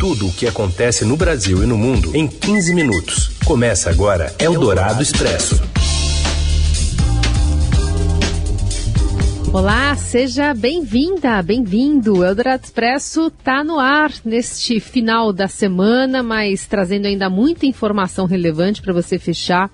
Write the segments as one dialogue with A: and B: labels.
A: Tudo o que acontece no Brasil e no mundo em 15 minutos. Começa agora Eldorado Expresso.
B: Olá, seja bem-vinda, bem-vindo. Eldorado Expresso está no ar neste final da semana, mas trazendo ainda muita informação relevante para você fechar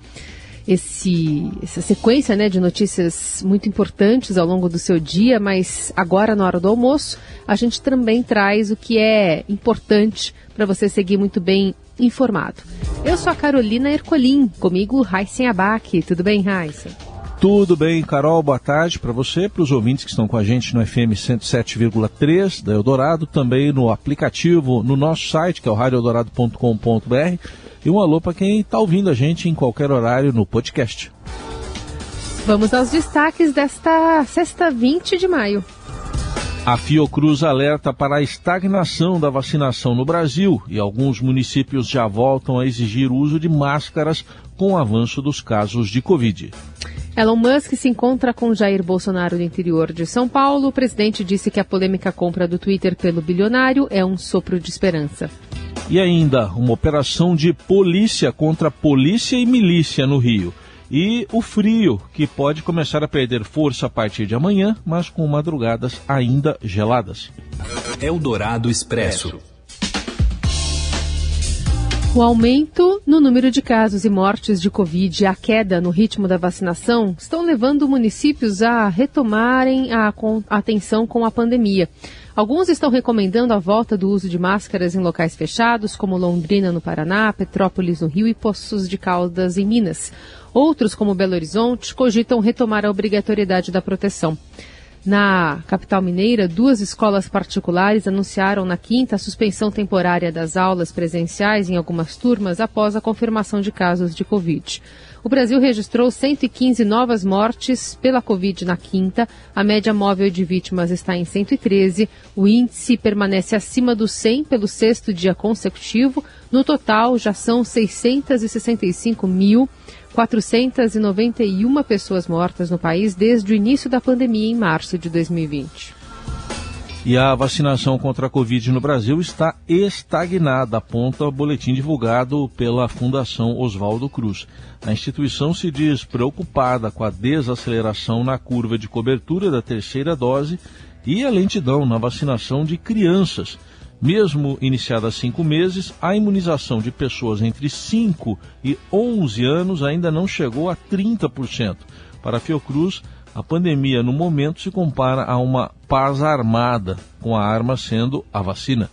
B: esse, essa sequência né, de notícias muito importantes ao longo do seu dia, mas agora, na hora do almoço, a gente também traz o que é importante para você seguir muito bem informado. Eu sou a Carolina Ercolim, comigo Raíssen Abac. Tudo bem, Raíssen?
C: Tudo bem, Carol, boa tarde para você, para os ouvintes que estão com a gente no FM 107,3 da Eldorado, também no aplicativo, no nosso site, que é o radioeldorado.com.br e um alô para quem está ouvindo a gente em qualquer horário no podcast.
B: Vamos aos destaques desta sexta 20 de maio.
C: A Fiocruz alerta para a estagnação da vacinação no Brasil e alguns municípios já voltam a exigir o uso de máscaras com o avanço dos casos de Covid.
B: Elon Musk se encontra com Jair Bolsonaro no interior de São Paulo. O presidente disse que a polêmica compra do Twitter pelo bilionário é um sopro de esperança.
C: E ainda uma operação de polícia contra polícia e milícia no Rio. E o frio, que pode começar a perder força a partir de amanhã, mas com madrugadas ainda geladas.
A: Eldorado Expresso.
B: O aumento no número de casos e mortes de Covid e a queda no ritmo da vacinação estão levando municípios a retomarem a atenção com a pandemia. Alguns estão recomendando a volta do uso de máscaras em locais fechados, como Londrina, no Paraná, Petrópolis, no Rio e Poços de Caldas, em Minas. Outros, como Belo Horizonte, cogitam retomar a obrigatoriedade da proteção. Na capital mineira, duas escolas particulares anunciaram na quinta a suspensão temporária das aulas presenciais em algumas turmas após a confirmação de casos de Covid. O Brasil registrou 115 novas mortes pela Covid na quinta. A média móvel de vítimas está em 113. O índice permanece acima do 100 pelo sexto dia consecutivo. No total, já são 665.491 pessoas mortas no país desde o início da pandemia em março de 2020.
C: E a vacinação contra a Covid no Brasil está estagnada, aponta o boletim divulgado pela Fundação Oswaldo Cruz. A instituição se diz preocupada com a desaceleração na curva de cobertura da terceira dose e a lentidão na vacinação de crianças. Mesmo iniciada há cinco meses, a imunização de pessoas entre 5 e 11 anos ainda não chegou a 30%. Para a Fiocruz, a pandemia, no momento, se compara a uma paz armada, com a arma sendo a vacina.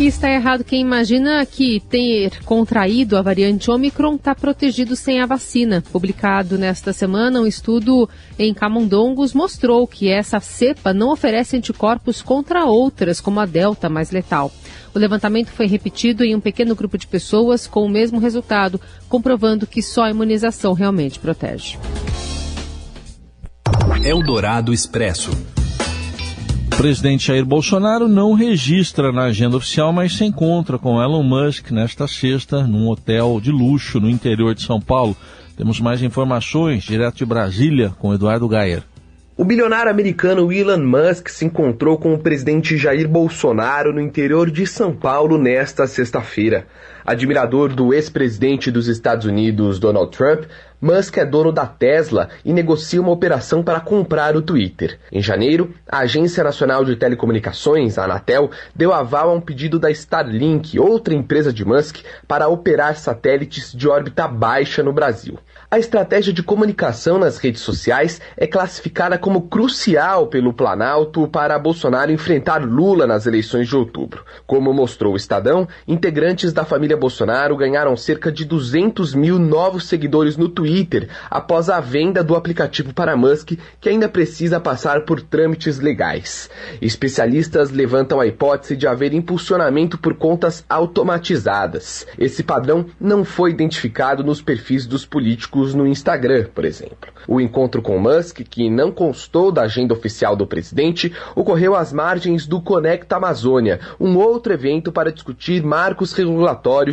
B: E está errado quem imagina que ter contraído a variante Omicron está protegido sem a vacina. Publicado nesta semana, um estudo em camundongos mostrou que essa cepa não oferece anticorpos contra outras, como a Delta, mais letal. O levantamento foi repetido em um pequeno grupo de pessoas com o mesmo resultado, comprovando que só a imunização realmente protege.
A: Eldorado Expresso.
C: Presidente Jair Bolsonaro não registra na agenda oficial, mas se encontra com Elon Musk nesta sexta num hotel de luxo no interior de São Paulo. Temos mais informações direto de Brasília com Eduardo Gayer.
D: O bilionário americano Elon Musk se encontrou com o presidente Jair Bolsonaro no interior de São Paulo nesta sexta-feira. Admirador do ex-presidente dos Estados Unidos, Donald Trump, Musk é dono da Tesla e negocia uma operação para comprar o Twitter. Em janeiro, a Agência Nacional de Telecomunicações, a Anatel, deu aval a um pedido da Starlink, outra empresa de Musk, para operar satélites de órbita baixa no Brasil. A estratégia de comunicação nas redes sociais é classificada como crucial pelo Planalto para Bolsonaro enfrentar Lula nas eleições de outubro. Como mostrou o Estadão, integrantes da família Bolsonaro ganharam cerca de 200 mil novos seguidores no Twitter após a venda do aplicativo para Musk, que ainda precisa passar por trâmites legais. Especialistas levantam a hipótese de haver impulsionamento por contas automatizadas. Esse padrão não foi identificado nos perfis dos políticos no Instagram, por exemplo. O encontro com Musk, que não constou da agenda oficial do presidente, ocorreu às margens do Conecta Amazônia, um outro evento para discutir marcos regulatórios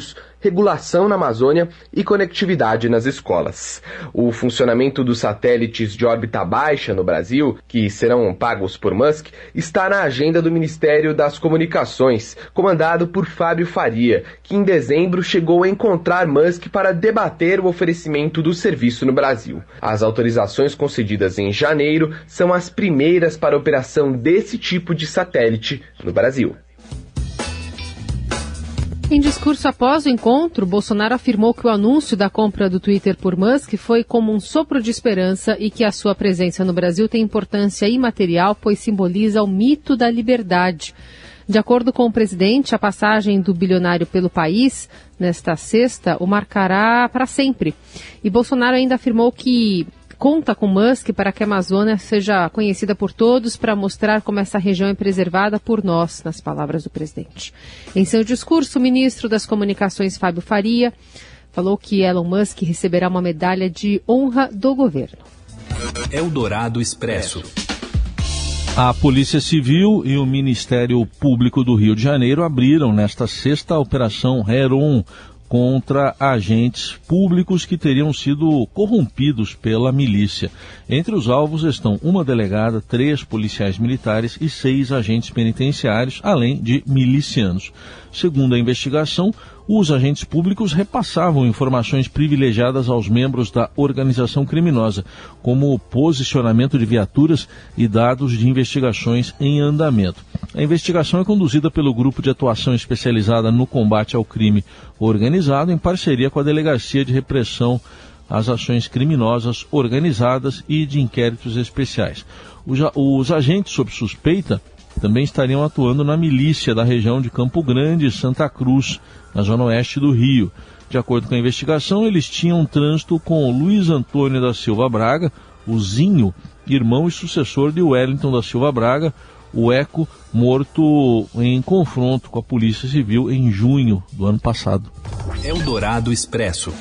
D: regulação na Amazônia e conectividade nas escolas. O funcionamento dos satélites de órbita baixa no Brasil, que serão pagos por Musk, está na agenda do Ministério das Comunicações, comandado por Fábio Faria, que em dezembro chegou a encontrar Musk para debater o oferecimento do serviço no Brasil. As autorizações concedidas em janeiro são as primeiras para a operação desse tipo de satélite no Brasil.
B: Em discurso após o encontro, Bolsonaro afirmou que o anúncio da compra do Twitter por Musk foi como um sopro de esperança e que a sua presença no Brasil tem importância imaterial, pois simboliza o mito da liberdade. De acordo com o presidente, a passagem do bilionário pelo país, nesta sexta, o marcará para sempre. E Bolsonaro ainda afirmou que conta com Musk para que a Amazônia seja conhecida por todos para mostrar como essa região é preservada por nós, nas palavras do presidente. Em seu discurso, o ministro das Comunicações, Fábio Faria, falou que Elon Musk receberá uma medalha de honra do governo.
A: Eldorado Expresso.
C: A Polícia Civil e o Ministério Público do Rio de Janeiro abriram nesta sexta a Operação Heron, contra agentes públicos que teriam sido corrompidos pela milícia. Entre os alvos estão uma delegada, três policiais militares e seis agentes penitenciários, além de milicianos. Segundo a investigação, os agentes públicos repassavam informações privilegiadas aos membros da organização criminosa, como posicionamento de viaturas e dados de investigações em andamento. A investigação é conduzida pelo Grupo de Atuação Especializada no Combate ao Crime Organizado, em parceria com a Delegacia de Repressão às Ações Criminosas Organizadas e de Inquéritos Especiais. Os agentes sob suspeita também estariam atuando na milícia da região de Campo Grande e Santa Cruz, na zona oeste do Rio. De acordo com a investigação, eles tinham trânsito com Luiz Antônio da Silva Braga, o Zinho, irmão e sucessor de Wellington da Silva Braga, o Eco, morto em confronto com a Polícia Civil em junho do ano passado.
A: Eldorado Expresso.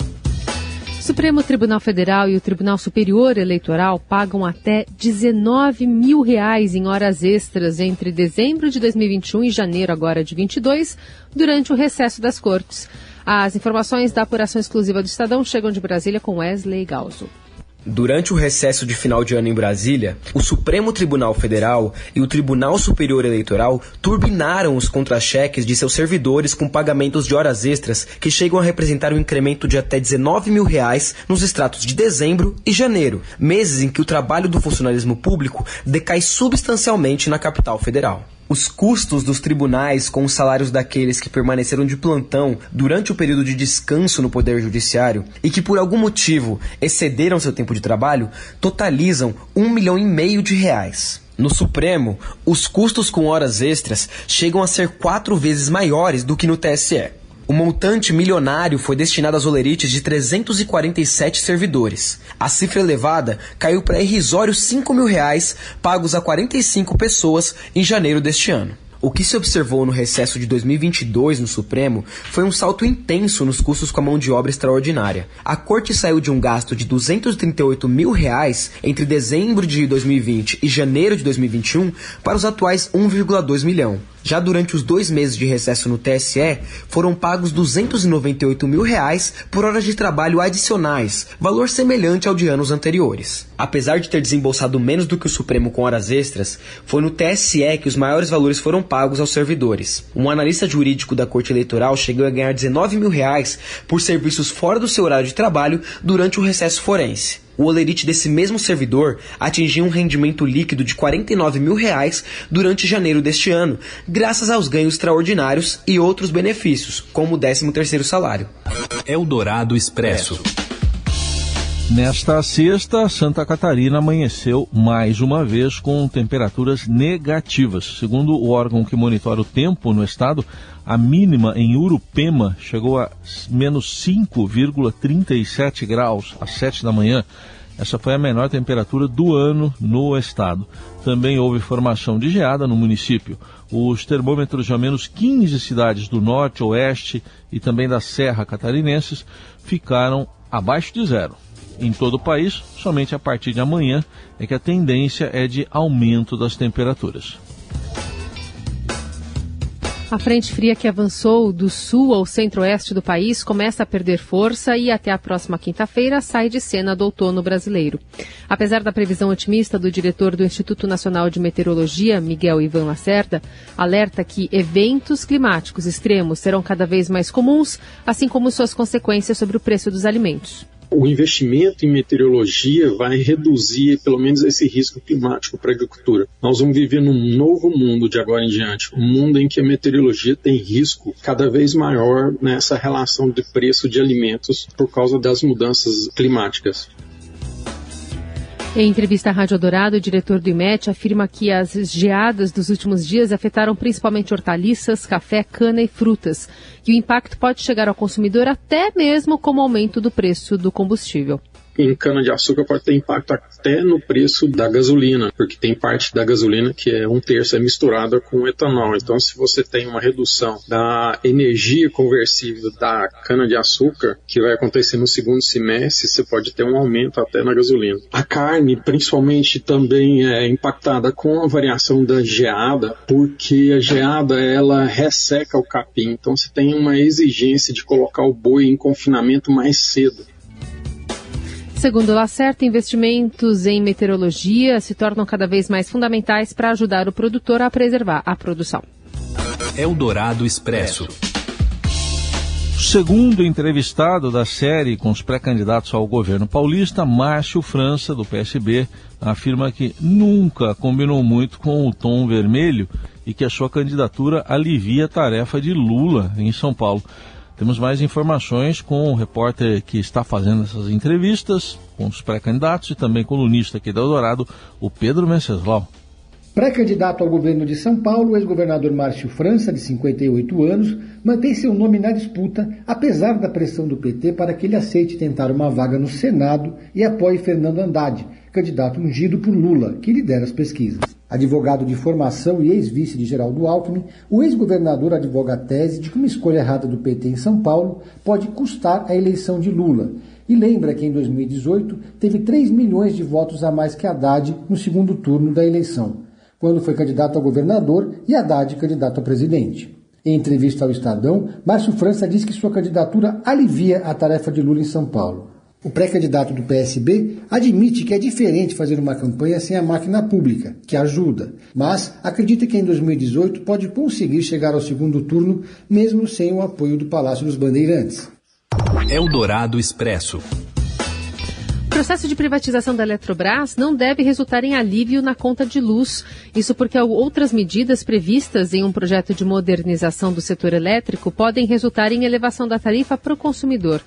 B: Supremo Tribunal Federal e o Tribunal Superior Eleitoral pagam até 19 mil reais em horas extras entre dezembro de 2021 e janeiro agora de 22, durante o recesso das cortes. As informações da apuração exclusiva do Estadão chegam de Brasília com Wesley Galzo.
E: Durante o recesso de final de ano em Brasília, o Supremo Tribunal Federal e o Tribunal Superior Eleitoral turbinaram os contra-cheques de seus servidores com pagamentos de horas extras que chegam a representar um incremento de até 19 mil reais nos extratos de dezembro e janeiro, meses em que o trabalho do funcionalismo público decai substancialmente na capital federal. Os custos dos tribunais com os salários daqueles que permaneceram de plantão durante o período de descanso no Poder Judiciário e que por algum motivo excederam seu tempo de trabalho totalizam um milhão e meio de reais. No Supremo, os custos com horas extras chegam a ser quatro vezes maiores do que no TSE. O montante milionário foi destinado às olerites de 347 servidores. A cifra elevada caiu para irrisórios 5 mil reais pagos a 45 pessoas em janeiro deste ano. O que se observou no recesso de 2022 no Supremo foi um salto intenso nos custos com a mão de obra extraordinária. A corte saiu de um gasto de 238 mil reais entre dezembro de 2020 e janeiro de 2021 para os atuais 1,2 milhão. Já durante os dois meses de recesso no TSE, foram pagos 298 mil reais por horas de trabalho adicionais, valor semelhante ao de anos anteriores. Apesar de ter desembolsado menos do que o Supremo com horas extras, foi no TSE que os maiores valores foram pagos aos servidores. Um analista jurídico da Corte Eleitoral chegou a ganhar 19 mil reais por serviços fora do seu horário de trabalho durante o recesso forense. O olerite desse mesmo servidor atingiu um rendimento líquido de 49 mil reais durante janeiro deste ano, graças aos ganhos extraordinários e outros benefícios, como o 13º salário.
A: Eldorado Expresso.
C: Nesta sexta, Santa Catarina amanheceu mais uma vez com temperaturas negativas. Segundo o órgão que monitora o tempo no estado, a mínima em Urupema chegou a menos 5,37 graus às 7 da manhã. Essa foi a menor temperatura do ano no estado. Também houve formação de geada no município. Os termômetros de ao menos 15 cidades do norte, oeste e também da Serra Catarinenses ficaram abaixo de zero em todo o país, somente a partir de amanhã é que a tendência é de aumento das temperaturas.
B: A frente fria que avançou do sul ao centro-oeste do país começa a perder força e até a próxima quinta-feira sai de cena do outono brasileiro. Apesar da previsão otimista do diretor do Instituto Nacional de Meteorologia, Miguel Ivan Lacerda, alerta que eventos climáticos extremos serão cada vez mais comuns, assim como suas consequências sobre o preço dos alimentos
F: o investimento em meteorologia vai reduzir pelo menos esse risco climático para a agricultura. Nós vamos viver num novo mundo de agora em diante, um mundo em que a meteorologia tem risco cada vez maior nessa relação de preço de alimentos por causa das mudanças climáticas.
B: Em entrevista à Rádio Dourado, o diretor do IMET afirma que as geadas dos últimos dias afetaram principalmente hortaliças, café, cana e frutas, e o impacto pode chegar ao consumidor até mesmo como aumento do preço do combustível
F: em cana-de-açúcar pode ter impacto até no preço da gasolina, porque tem parte da gasolina que é um terço é misturada com etanol. Então, se você tem uma redução da energia conversível da cana-de-açúcar, que vai acontecer no segundo semestre, você pode ter um aumento até na gasolina. A carne, principalmente, também é impactada com a variação da geada, porque a geada ela resseca o capim. Então, você tem uma exigência de colocar o boi em confinamento mais cedo.
B: Segundo o Lacerta, investimentos em meteorologia se tornam cada vez mais fundamentais para ajudar o produtor a preservar a produção.
A: Eldorado Expresso.
C: Segundo entrevistado da série com os pré-candidatos ao governo paulista, Márcio França, do PSB, afirma que nunca combinou muito com o tom vermelho e que a sua candidatura alivia a tarefa de Lula em São Paulo. Temos mais informações com o repórter que está fazendo essas entrevistas com os pré-candidatos e também colunista aqui da Eldorado, o Pedro Venceslau.
G: Pré-candidato ao governo de São Paulo, o ex-governador Márcio França, de 58 anos, mantém seu nome na disputa, apesar da pressão do PT para que ele aceite tentar uma vaga no Senado e apoie Fernando Haddad, candidato ungido por Lula, que lidera as pesquisas. Advogado de formação e ex-vice de Geraldo Alckmin, o ex-governador advoga a tese de que uma escolha errada do PT em São Paulo pode custar a eleição de Lula. E lembra que em 2018 teve 3 milhões de votos a mais que Haddad no segundo turno da eleição, quando foi candidato a governador e Haddad candidato a presidente. Em entrevista ao Estadão, Márcio França diz que sua candidatura alivia a tarefa de Lula em São Paulo. O pré-candidato do PSB admite que é diferente fazer uma campanha sem a máquina pública, que ajuda, mas acredita que em 2018 pode conseguir chegar ao segundo turno mesmo sem o apoio do Palácio dos Bandeirantes.
A: Eldorado Expresso.
B: O processo de privatização da Eletrobras não deve resultar em alívio na conta de luz. Isso porque outras medidas previstas em um projeto de modernização do setor elétrico podem resultar em elevação da tarifa para o consumidor.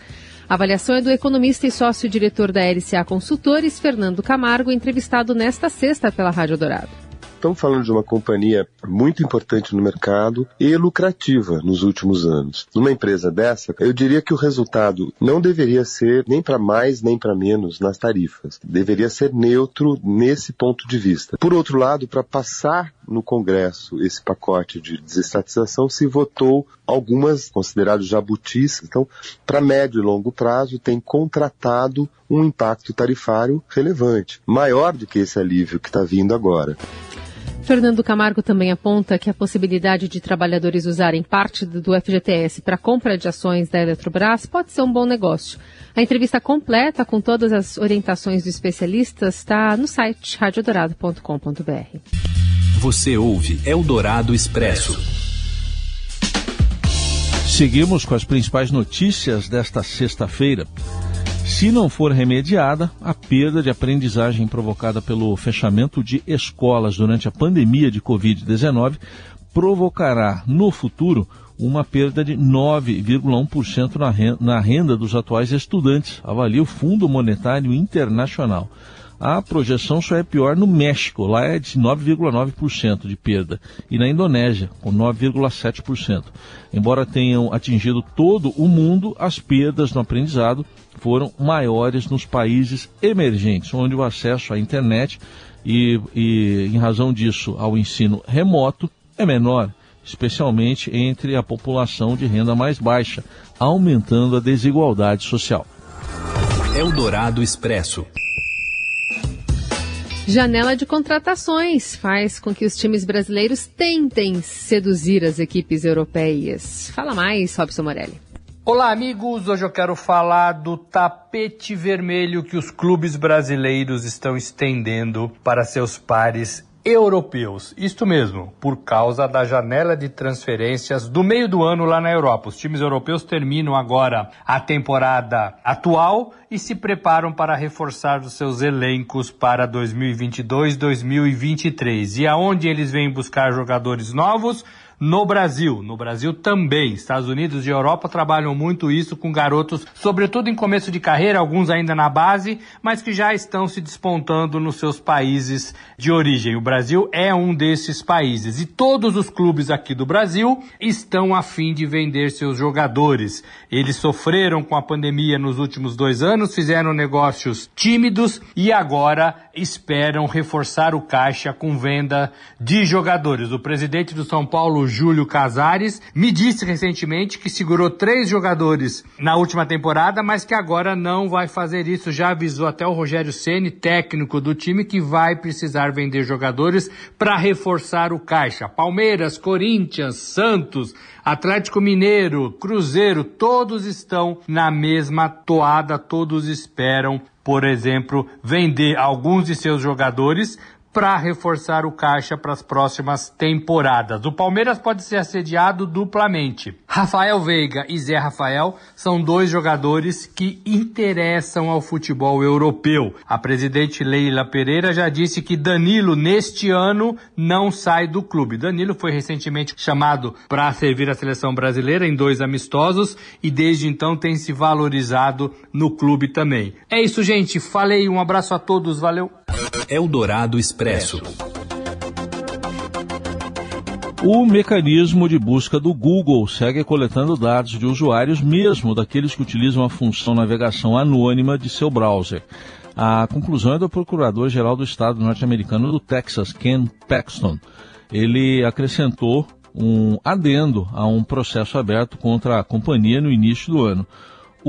B: A avaliação é do economista e sócio-diretor da LCA Consultores, Fernando Camargo, entrevistado nesta sexta pela Rádio Dourado.
H: Estamos falando de uma companhia muito importante no mercado e lucrativa nos últimos anos. Numa empresa dessa, eu diria que o resultado não deveria ser nem para mais nem para menos nas tarifas. Deveria ser neutro nesse ponto de vista. Por outro lado, para passar no Congresso esse pacote de desestatização, se votou algumas consideradas jabutis. Então, para médio e longo prazo, tem contratado um impacto tarifário relevante, maior do que esse alívio que está vindo agora.
B: Fernando Camargo também aponta que a possibilidade de trabalhadores usarem parte do FGTS para compra de ações da Eletrobras pode ser um bom negócio. A entrevista completa com todas as orientações dos especialistas está no site radiodorado.com.br.
A: Você ouve Eldorado Expresso.
C: Seguimos com as principais notícias desta sexta-feira. Se não for remediada, a perda de aprendizagem provocada pelo fechamento de escolas durante a pandemia de Covid-19 provocará no futuro uma perda de 9,1% na renda dos atuais estudantes, avalia o Fundo Monetário Internacional. A projeção só é pior no México, lá é de 9,9% de perda, e na Indonésia, com 9,7%. Embora tenham atingido todo o mundo, as perdas no aprendizado foram maiores nos países emergentes, onde o acesso à internet e, e em razão disso, ao ensino remoto é menor, especialmente entre a população de renda mais baixa, aumentando a desigualdade social.
A: Eldorado Expresso.
B: Janela de contratações faz com que os times brasileiros tentem seduzir as equipes europeias. Fala mais, Robson Morelli.
I: Olá, amigos. Hoje eu quero falar do tapete vermelho que os clubes brasileiros estão estendendo para seus pares europeus. Isto mesmo, por causa da janela de transferências do meio do ano lá na Europa. Os times europeus terminam agora a temporada atual e se preparam para reforçar os seus elencos para 2022-2023. E aonde eles vêm buscar jogadores novos? No Brasil. No Brasil também. Estados Unidos e Europa trabalham muito isso com garotos, sobretudo em começo de carreira, alguns ainda na base, mas que já estão se despontando nos seus países de origem. O Brasil é um desses países. E todos os clubes aqui do Brasil estão a fim de vender seus jogadores. Eles sofreram com a pandemia nos últimos dois anos, fizeram negócios tímidos e agora esperam reforçar o caixa com venda de jogadores. O presidente do São Paulo, Júlio Casares, me disse recentemente que segurou três jogadores na última temporada, mas que agora não vai fazer isso. Já avisou até o Rogério Ceni, técnico do time, que vai precisar vender jogadores para reforçar o caixa. Palmeiras, Corinthians, Santos, Atlético Mineiro, Cruzeiro, todos estão na mesma toada, todos esperam por exemplo, vender alguns de seus jogadores para reforçar o caixa para as próximas temporadas. O Palmeiras pode ser assediado duplamente. Rafael Veiga e Zé Rafael são dois jogadores que interessam ao futebol europeu. A presidente Leila Pereira já disse que Danilo neste ano não sai do clube. Danilo foi recentemente chamado para servir a seleção brasileira em dois amistosos e desde então tem se valorizado no clube também. É isso, gente. Falei, um abraço a todos, valeu.
A: Eldorado Expresso.
C: O mecanismo de busca do Google segue coletando dados de usuários, mesmo daqueles que utilizam a função navegação anônima de seu browser. A conclusão é do Procurador-Geral do Estado norte-americano do Texas, Ken Paxton. Ele acrescentou um adendo a um processo aberto contra a companhia no início do ano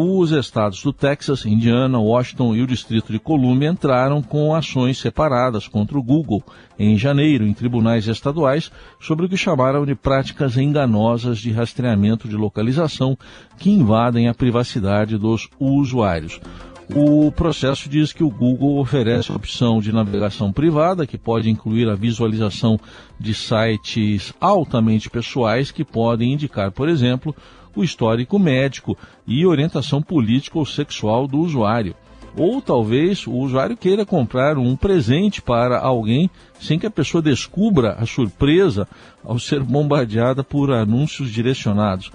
C: os estados do Texas, Indiana, Washington e o Distrito de Colômbia entraram com ações separadas contra o Google em janeiro em tribunais estaduais sobre o que chamaram de práticas enganosas de rastreamento de localização que invadem a privacidade dos usuários. O processo diz que o Google oferece a opção de navegação privada, que pode incluir a visualização de sites altamente pessoais que podem indicar, por exemplo, o histórico médico e orientação política ou sexual do usuário. Ou talvez o usuário queira comprar um presente para alguém sem que a pessoa descubra a surpresa ao ser bombardeada por anúncios direcionados.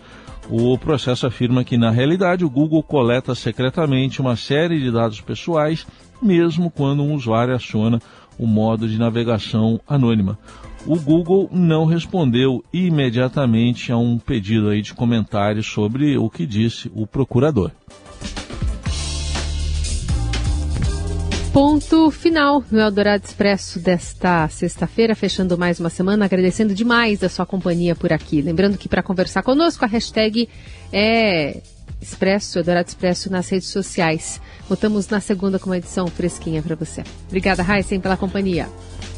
C: O processo afirma que, na realidade, o Google coleta secretamente uma série de dados pessoais, mesmo quando um usuário aciona o modo de navegação anônima o Google não respondeu imediatamente a um pedido aí de comentários sobre o que disse o procurador.
B: Ponto final no Eldorado Expresso desta sexta-feira, fechando mais uma semana, agradecendo demais a sua companhia por aqui. Lembrando que para conversar conosco, a hashtag é Expresso, Eldorado Expresso nas redes sociais. Voltamos na segunda com uma edição fresquinha para você. Obrigada, Heisen, pela companhia.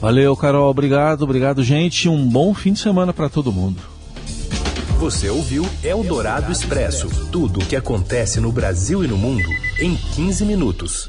C: Valeu, Carol. Obrigado, obrigado, gente. Um bom fim de semana para todo mundo.
A: Você ouviu Eldorado Expresso tudo o que acontece no Brasil e no mundo em 15 minutos.